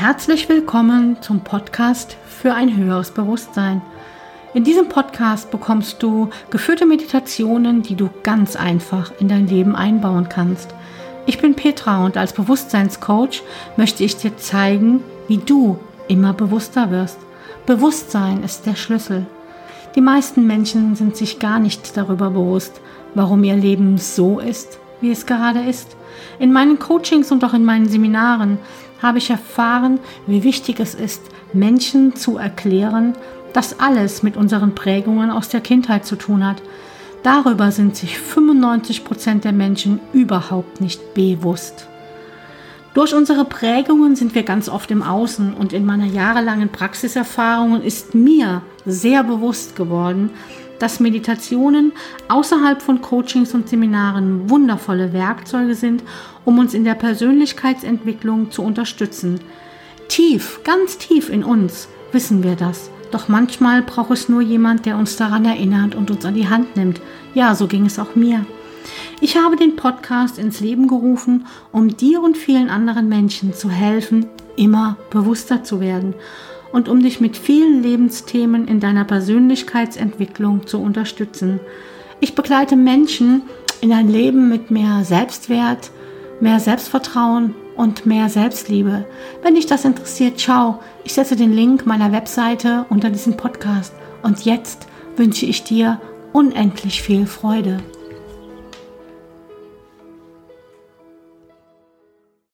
Herzlich willkommen zum Podcast für ein höheres Bewusstsein. In diesem Podcast bekommst du geführte Meditationen, die du ganz einfach in dein Leben einbauen kannst. Ich bin Petra und als Bewusstseinscoach möchte ich dir zeigen, wie du immer bewusster wirst. Bewusstsein ist der Schlüssel. Die meisten Menschen sind sich gar nicht darüber bewusst, warum ihr Leben so ist, wie es gerade ist. In meinen Coachings und auch in meinen Seminaren habe ich erfahren, wie wichtig es ist, Menschen zu erklären, dass alles mit unseren Prägungen aus der Kindheit zu tun hat. Darüber sind sich 95 Prozent der Menschen überhaupt nicht bewusst. Durch unsere Prägungen sind wir ganz oft im Außen und in meiner jahrelangen Praxiserfahrung ist mir sehr bewusst geworden, dass Meditationen außerhalb von Coachings und Seminaren wundervolle Werkzeuge sind, um uns in der Persönlichkeitsentwicklung zu unterstützen. Tief, ganz tief in uns wissen wir das. Doch manchmal braucht es nur jemand, der uns daran erinnert und uns an die Hand nimmt. Ja, so ging es auch mir. Ich habe den Podcast ins Leben gerufen, um dir und vielen anderen Menschen zu helfen, immer bewusster zu werden und um dich mit vielen Lebensthemen in deiner Persönlichkeitsentwicklung zu unterstützen. Ich begleite Menschen in ein Leben mit mehr Selbstwert, mehr Selbstvertrauen und mehr Selbstliebe. Wenn dich das interessiert, schau, ich setze den Link meiner Webseite unter diesem Podcast. Und jetzt wünsche ich dir unendlich viel Freude.